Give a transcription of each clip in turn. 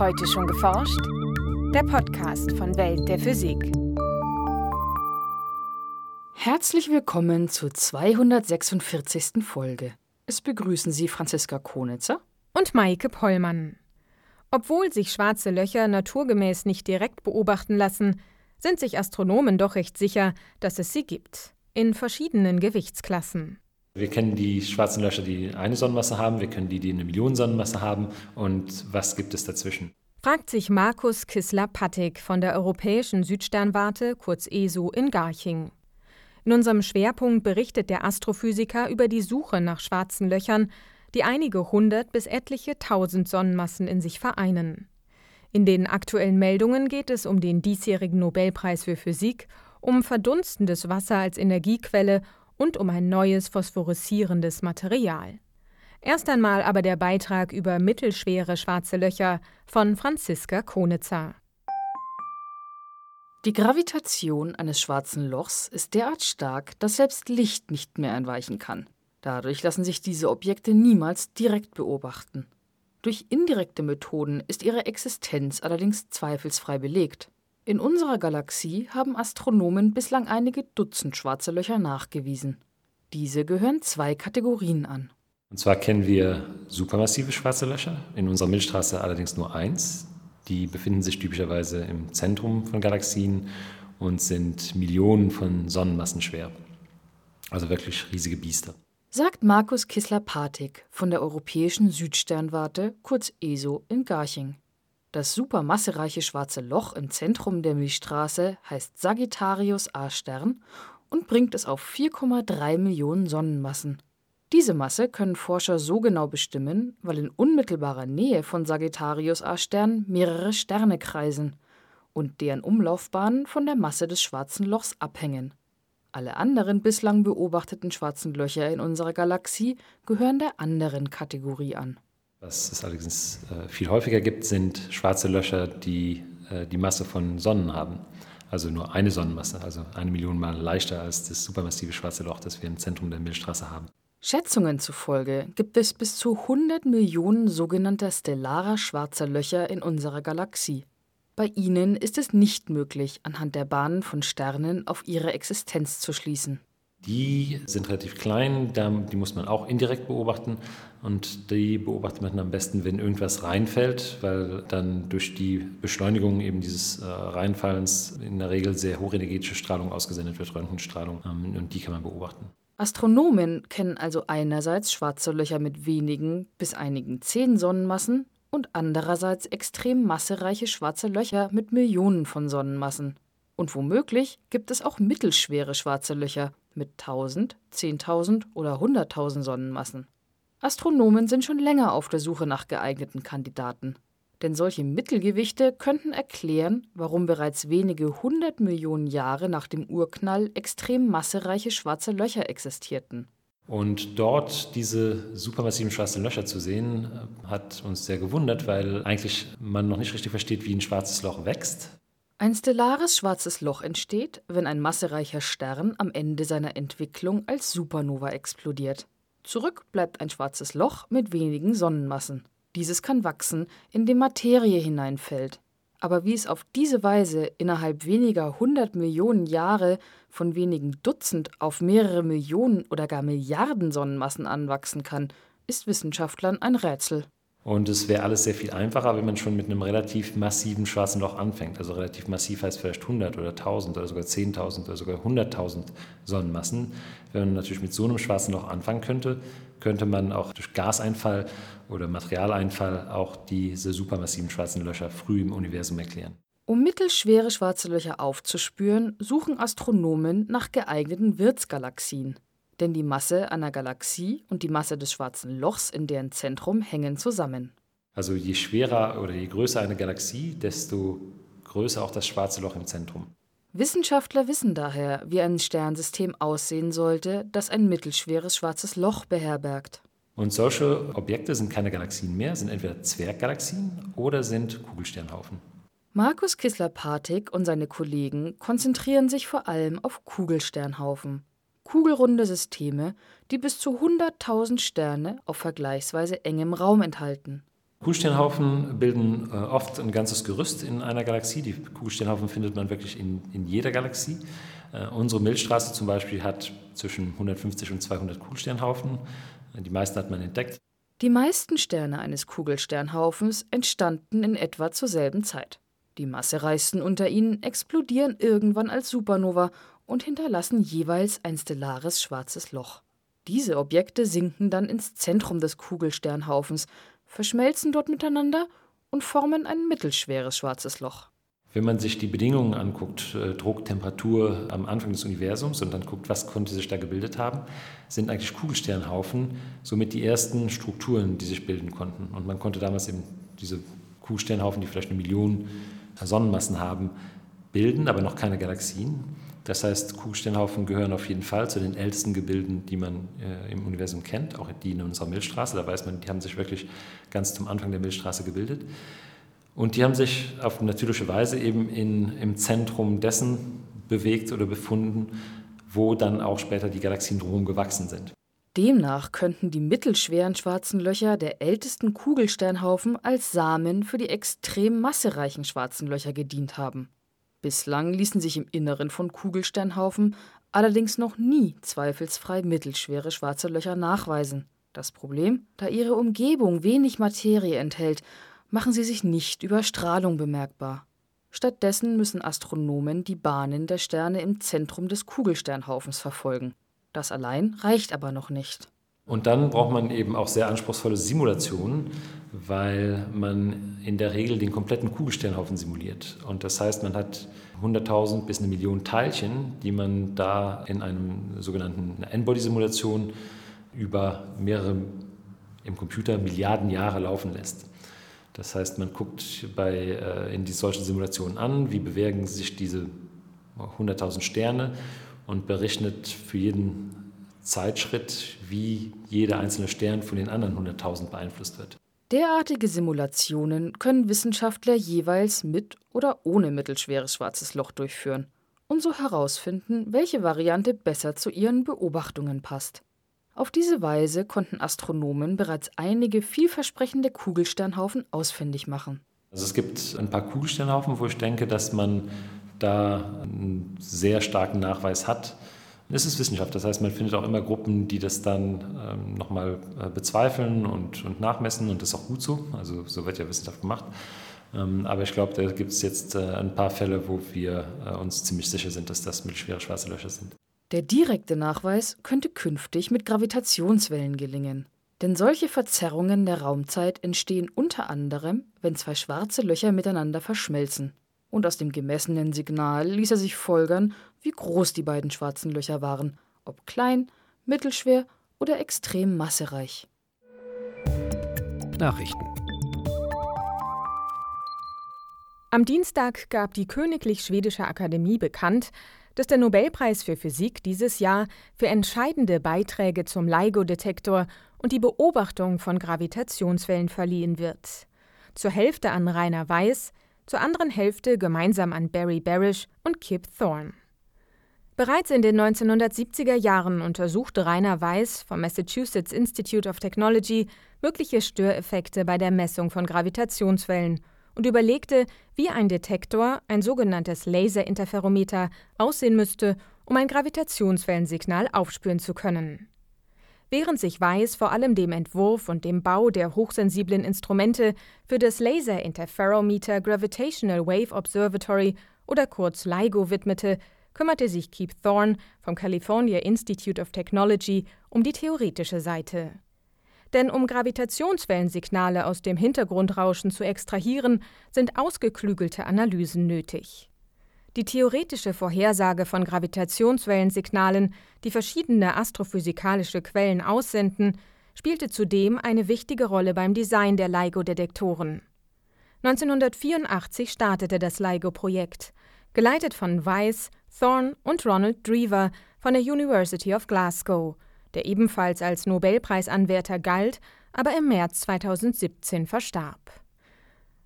Heute schon geforscht? Der Podcast von Welt der Physik. Herzlich willkommen zur 246. Folge. Es begrüßen Sie Franziska Konitzer und Maike Pollmann. Obwohl sich schwarze Löcher naturgemäß nicht direkt beobachten lassen, sind sich Astronomen doch recht sicher, dass es sie gibt. In verschiedenen Gewichtsklassen. Wir kennen die schwarzen Löcher, die eine Sonnenmasse haben, wir kennen die, die eine Million Sonnenmasse haben. Und was gibt es dazwischen? Fragt sich Markus Kissler-Pattig von der Europäischen Südsternwarte, kurz ESO, in Garching. In unserem Schwerpunkt berichtet der Astrophysiker über die Suche nach schwarzen Löchern, die einige hundert bis etliche tausend Sonnenmassen in sich vereinen. In den aktuellen Meldungen geht es um den diesjährigen Nobelpreis für Physik, um verdunstendes Wasser als Energiequelle und um ein neues phosphoreszierendes Material. Erst einmal aber der Beitrag über mittelschwere schwarze Löcher von Franziska Konitzer. Die Gravitation eines schwarzen Lochs ist derart stark, dass selbst Licht nicht mehr entweichen kann. Dadurch lassen sich diese Objekte niemals direkt beobachten. Durch indirekte Methoden ist ihre Existenz allerdings zweifelsfrei belegt. In unserer Galaxie haben Astronomen bislang einige Dutzend schwarze Löcher nachgewiesen. Diese gehören zwei Kategorien an. Und zwar kennen wir supermassive schwarze Löcher, in unserer Milchstraße allerdings nur eins. Die befinden sich typischerweise im Zentrum von Galaxien und sind Millionen von Sonnenmassen schwer. Also wirklich riesige Biester. Sagt Markus Kissler-Patik von der Europäischen Südsternwarte, kurz ESO, in Garching. Das supermassereiche schwarze Loch im Zentrum der Milchstraße heißt Sagittarius A-Stern und bringt es auf 4,3 Millionen Sonnenmassen. Diese Masse können Forscher so genau bestimmen, weil in unmittelbarer Nähe von Sagittarius A-Stern mehrere Sterne kreisen und deren Umlaufbahnen von der Masse des schwarzen Lochs abhängen. Alle anderen bislang beobachteten schwarzen Löcher in unserer Galaxie gehören der anderen Kategorie an. Was es allerdings äh, viel häufiger gibt, sind schwarze Löcher, die äh, die Masse von Sonnen haben. Also nur eine Sonnenmasse, also eine Million Mal leichter als das supermassive schwarze Loch, das wir im Zentrum der Milchstraße haben. Schätzungen zufolge gibt es bis zu 100 Millionen sogenannter stellarer schwarzer Löcher in unserer Galaxie. Bei ihnen ist es nicht möglich, anhand der Bahnen von Sternen auf ihre Existenz zu schließen. Die sind relativ klein, die muss man auch indirekt beobachten und die beobachtet man am besten, wenn irgendwas reinfällt, weil dann durch die Beschleunigung eben dieses äh, Reinfallens in der Regel sehr hochenergetische Strahlung ausgesendet wird, Röntgenstrahlung, ähm, und die kann man beobachten. Astronomen kennen also einerseits schwarze Löcher mit wenigen bis einigen zehn Sonnenmassen und andererseits extrem massereiche schwarze Löcher mit Millionen von Sonnenmassen. Und womöglich gibt es auch mittelschwere schwarze Löcher mit 1000, 10.000 oder 100.000 Sonnenmassen. Astronomen sind schon länger auf der Suche nach geeigneten Kandidaten. Denn solche Mittelgewichte könnten erklären, warum bereits wenige hundert Millionen Jahre nach dem Urknall extrem massereiche schwarze Löcher existierten. Und dort diese supermassiven schwarzen Löcher zu sehen, hat uns sehr gewundert, weil eigentlich man noch nicht richtig versteht, wie ein schwarzes Loch wächst. Ein stellares schwarzes Loch entsteht, wenn ein massereicher Stern am Ende seiner Entwicklung als Supernova explodiert. Zurück bleibt ein schwarzes Loch mit wenigen Sonnenmassen. Dieses kann wachsen, indem Materie hineinfällt. Aber wie es auf diese Weise innerhalb weniger hundert Millionen Jahre von wenigen Dutzend auf mehrere Millionen oder gar Milliarden Sonnenmassen anwachsen kann, ist Wissenschaftlern ein Rätsel. Und es wäre alles sehr viel einfacher, wenn man schon mit einem relativ massiven schwarzen Loch anfängt. Also relativ massiv heißt vielleicht 100 oder 1000 oder sogar 10.000 oder sogar 100.000 Sonnenmassen. Wenn man natürlich mit so einem schwarzen Loch anfangen könnte, könnte man auch durch Gaseinfall oder Materialeinfall auch diese supermassiven schwarzen Löcher früh im Universum erklären. Um mittelschwere schwarze Löcher aufzuspüren, suchen Astronomen nach geeigneten Wirtsgalaxien. Denn die Masse einer Galaxie und die Masse des schwarzen Lochs in deren Zentrum hängen zusammen. Also je schwerer oder je größer eine Galaxie, desto größer auch das schwarze Loch im Zentrum. Wissenschaftler wissen daher, wie ein Sternsystem aussehen sollte, das ein mittelschweres schwarzes Loch beherbergt. Und solche Objekte sind keine Galaxien mehr, sind entweder Zwerggalaxien oder sind Kugelsternhaufen. Markus Kissler-Patik und seine Kollegen konzentrieren sich vor allem auf Kugelsternhaufen kugelrunde Systeme, die bis zu 100.000 Sterne auf vergleichsweise engem Raum enthalten. Kugelsternhaufen bilden äh, oft ein ganzes Gerüst in einer Galaxie. Die Kugelsternhaufen findet man wirklich in, in jeder Galaxie. Äh, unsere Milchstraße zum Beispiel hat zwischen 150 und 200 Kugelsternhaufen. Die meisten hat man entdeckt. Die meisten Sterne eines Kugelsternhaufens entstanden in etwa zur selben Zeit. Die massereichsten unter ihnen explodieren irgendwann als Supernova und hinterlassen jeweils ein stellares schwarzes Loch. Diese Objekte sinken dann ins Zentrum des Kugelsternhaufens, verschmelzen dort miteinander und formen ein mittelschweres schwarzes Loch. Wenn man sich die Bedingungen anguckt, äh, Druck, Temperatur am Anfang des Universums und dann guckt, was konnte sich da gebildet haben, sind eigentlich Kugelsternhaufen somit die ersten Strukturen, die sich bilden konnten. Und man konnte damals eben diese Kugelsternhaufen, die vielleicht eine Million Sonnenmassen haben, bilden, aber noch keine Galaxien. Das heißt, Kugelsternhaufen gehören auf jeden Fall zu den ältesten Gebilden, die man äh, im Universum kennt, auch die in unserer Milchstraße. Da weiß man, die haben sich wirklich ganz zum Anfang der Milchstraße gebildet. Und die haben sich auf natürliche Weise eben in, im Zentrum dessen bewegt oder befunden, wo dann auch später die Galaxien drumherum gewachsen sind. Demnach könnten die mittelschweren schwarzen Löcher der ältesten Kugelsternhaufen als Samen für die extrem massereichen schwarzen Löcher gedient haben. Bislang ließen sich im Inneren von Kugelsternhaufen allerdings noch nie zweifelsfrei mittelschwere schwarze Löcher nachweisen. Das Problem, da ihre Umgebung wenig Materie enthält machen sie sich nicht über Strahlung bemerkbar. Stattdessen müssen Astronomen die Bahnen der Sterne im Zentrum des Kugelsternhaufens verfolgen. Das allein reicht aber noch nicht. Und dann braucht man eben auch sehr anspruchsvolle Simulationen, weil man in der Regel den kompletten Kugelsternhaufen simuliert. Und das heißt, man hat 100.000 bis eine Million Teilchen, die man da in einem sogenannten N-Body-Simulation über mehrere im Computer Milliarden Jahre laufen lässt. Das heißt, man guckt bei, äh, in die solchen Simulationen an, wie bewegen sich diese 100.000 Sterne und berechnet für jeden Zeitschritt, wie jeder einzelne Stern von den anderen 100.000 beeinflusst wird. Derartige Simulationen können Wissenschaftler jeweils mit oder ohne mittelschweres schwarzes Loch durchführen und so herausfinden, welche Variante besser zu ihren Beobachtungen passt. Auf diese Weise konnten Astronomen bereits einige vielversprechende Kugelsternhaufen ausfindig machen. Also es gibt ein paar Kugelsternhaufen, wo ich denke, dass man da einen sehr starken Nachweis hat. Es ist Wissenschaft, das heißt, man findet auch immer Gruppen, die das dann ähm, nochmal äh, bezweifeln und, und nachmessen und das ist auch gut so. Also so wird ja Wissenschaft gemacht. Ähm, aber ich glaube, da gibt es jetzt äh, ein paar Fälle, wo wir äh, uns ziemlich sicher sind, dass das mittelschwere schwarze Löcher sind. Der direkte Nachweis könnte künftig mit Gravitationswellen gelingen. Denn solche Verzerrungen der Raumzeit entstehen unter anderem, wenn zwei schwarze Löcher miteinander verschmelzen. Und aus dem gemessenen Signal ließ er sich folgern, wie groß die beiden schwarzen Löcher waren, ob klein, mittelschwer oder extrem massereich. Nachrichten Am Dienstag gab die Königlich Schwedische Akademie bekannt, dass der Nobelpreis für Physik dieses Jahr für entscheidende Beiträge zum LIGO-Detektor und die Beobachtung von Gravitationswellen verliehen wird. Zur Hälfte an Rainer Weiss, zur anderen Hälfte gemeinsam an Barry Barish und Kip Thorne. Bereits in den 1970er Jahren untersuchte Rainer Weiss vom Massachusetts Institute of Technology mögliche Störeffekte bei der Messung von Gravitationswellen und überlegte, wie ein Detektor, ein sogenanntes Laserinterferometer, aussehen müsste, um ein Gravitationswellensignal aufspüren zu können. Während sich Weiss vor allem dem Entwurf und dem Bau der hochsensiblen Instrumente für das Laser Interferometer Gravitational Wave Observatory oder kurz LIGO widmete, kümmerte sich Keith Thorne vom California Institute of Technology um die theoretische Seite. Denn um Gravitationswellensignale aus dem Hintergrundrauschen zu extrahieren, sind ausgeklügelte Analysen nötig. Die theoretische Vorhersage von Gravitationswellensignalen, die verschiedene astrophysikalische Quellen aussenden, spielte zudem eine wichtige Rolle beim Design der LIGO-Detektoren. 1984 startete das LIGO-Projekt, geleitet von Weiss, Thorne und Ronald Drever von der University of Glasgow – der ebenfalls als Nobelpreisanwärter galt, aber im März 2017 verstarb.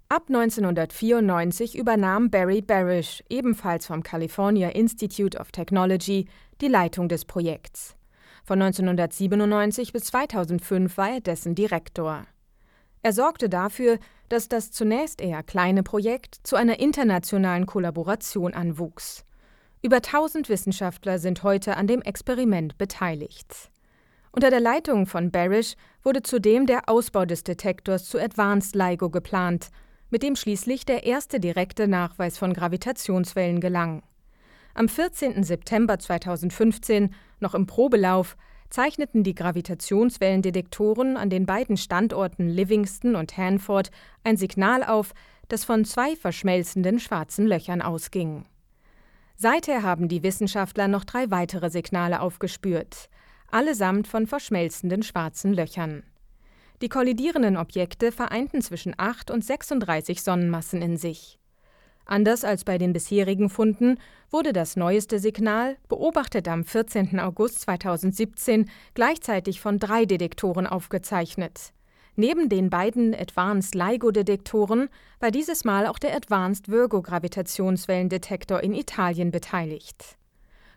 Ab 1994 übernahm Barry Barish, ebenfalls vom California Institute of Technology, die Leitung des Projekts. Von 1997 bis 2005 war er dessen Direktor. Er sorgte dafür, dass das zunächst eher kleine Projekt zu einer internationalen Kollaboration anwuchs. Über 1000 Wissenschaftler sind heute an dem Experiment beteiligt. Unter der Leitung von Barish wurde zudem der Ausbau des Detektors zu Advanced LIGO geplant, mit dem schließlich der erste direkte Nachweis von Gravitationswellen gelang. Am 14. September 2015, noch im Probelauf, zeichneten die Gravitationswellendetektoren an den beiden Standorten Livingston und Hanford ein Signal auf, das von zwei verschmelzenden schwarzen Löchern ausging. Seither haben die Wissenschaftler noch drei weitere Signale aufgespürt, allesamt von verschmelzenden schwarzen Löchern. Die kollidierenden Objekte vereinten zwischen 8 und 36 Sonnenmassen in sich. Anders als bei den bisherigen Funden wurde das neueste Signal, beobachtet am 14. August 2017, gleichzeitig von drei Detektoren aufgezeichnet. Neben den beiden Advanced LIGO-Detektoren war dieses Mal auch der Advanced Virgo-Gravitationswellendetektor in Italien beteiligt.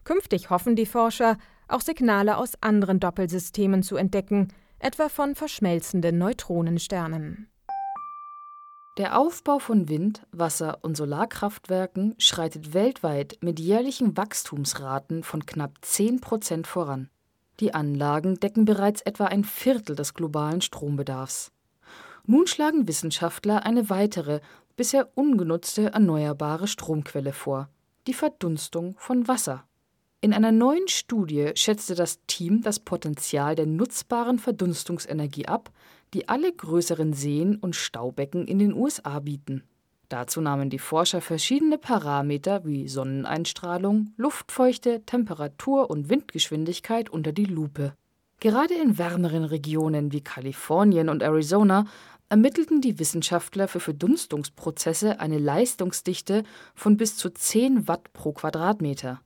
Künftig hoffen die Forscher, auch Signale aus anderen Doppelsystemen zu entdecken, etwa von verschmelzenden Neutronensternen. Der Aufbau von Wind-, Wasser- und Solarkraftwerken schreitet weltweit mit jährlichen Wachstumsraten von knapp 10 Prozent voran. Die Anlagen decken bereits etwa ein Viertel des globalen Strombedarfs. Nun schlagen Wissenschaftler eine weitere, bisher ungenutzte erneuerbare Stromquelle vor: die Verdunstung von Wasser. In einer neuen Studie schätzte das Team das Potenzial der nutzbaren Verdunstungsenergie ab, die alle größeren Seen und Staubecken in den USA bieten. Dazu nahmen die Forscher verschiedene Parameter wie Sonneneinstrahlung, Luftfeuchte, Temperatur und Windgeschwindigkeit unter die Lupe. Gerade in wärmeren Regionen wie Kalifornien und Arizona ermittelten die Wissenschaftler für Verdunstungsprozesse eine Leistungsdichte von bis zu 10 Watt pro Quadratmeter.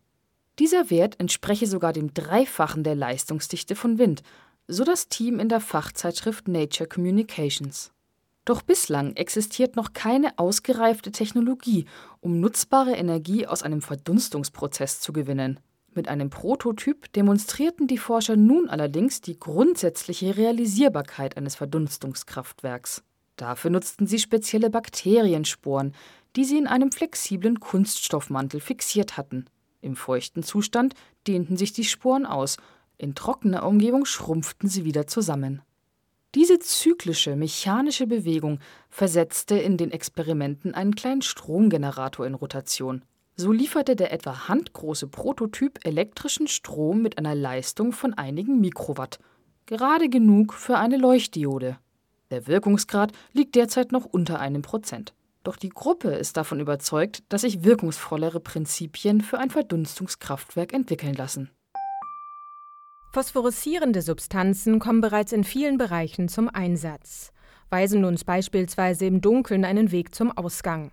Dieser Wert entspreche sogar dem Dreifachen der Leistungsdichte von Wind, so das Team in der Fachzeitschrift Nature Communications. Doch bislang existiert noch keine ausgereifte Technologie, um nutzbare Energie aus einem Verdunstungsprozess zu gewinnen. Mit einem Prototyp demonstrierten die Forscher nun allerdings die grundsätzliche Realisierbarkeit eines Verdunstungskraftwerks. Dafür nutzten sie spezielle Bakteriensporen, die sie in einem flexiblen Kunststoffmantel fixiert hatten. Im feuchten Zustand dehnten sich die Sporen aus, in trockener Umgebung schrumpften sie wieder zusammen. Diese zyklische mechanische Bewegung versetzte in den Experimenten einen kleinen Stromgenerator in Rotation. So lieferte der etwa handgroße Prototyp elektrischen Strom mit einer Leistung von einigen Mikrowatt, gerade genug für eine Leuchtdiode. Der Wirkungsgrad liegt derzeit noch unter einem Prozent. Doch die Gruppe ist davon überzeugt, dass sich wirkungsvollere Prinzipien für ein Verdunstungskraftwerk entwickeln lassen. Phosphoreszierende Substanzen kommen bereits in vielen Bereichen zum Einsatz, weisen uns beispielsweise im Dunkeln einen Weg zum Ausgang.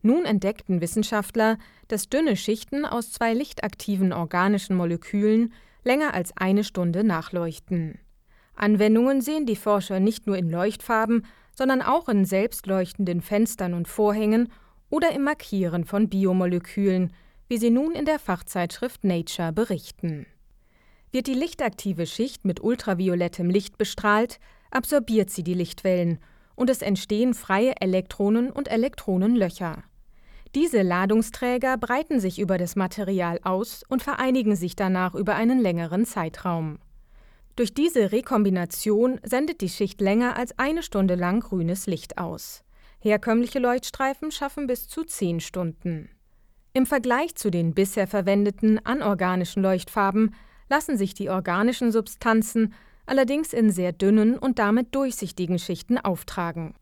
Nun entdeckten Wissenschaftler, dass dünne Schichten aus zwei lichtaktiven organischen Molekülen länger als eine Stunde nachleuchten. Anwendungen sehen die Forscher nicht nur in Leuchtfarben, sondern auch in selbstleuchtenden Fenstern und Vorhängen oder im Markieren von Biomolekülen, wie sie nun in der Fachzeitschrift Nature berichten. Wird die lichtaktive Schicht mit ultraviolettem Licht bestrahlt, absorbiert sie die Lichtwellen und es entstehen freie Elektronen und Elektronenlöcher. Diese Ladungsträger breiten sich über das Material aus und vereinigen sich danach über einen längeren Zeitraum. Durch diese Rekombination sendet die Schicht länger als eine Stunde lang grünes Licht aus. Herkömmliche Leuchtstreifen schaffen bis zu zehn Stunden. Im Vergleich zu den bisher verwendeten anorganischen Leuchtfarben lassen sich die organischen Substanzen allerdings in sehr dünnen und damit durchsichtigen Schichten auftragen.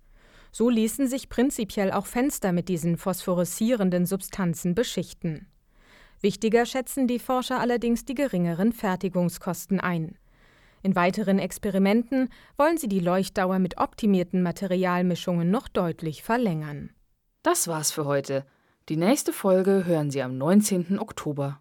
So ließen sich prinzipiell auch Fenster mit diesen phosphoreszierenden Substanzen beschichten. Wichtiger schätzen die Forscher allerdings die geringeren Fertigungskosten ein. In weiteren Experimenten wollen sie die Leuchtdauer mit optimierten Materialmischungen noch deutlich verlängern. Das war's für heute. Die nächste Folge hören Sie am 19. Oktober.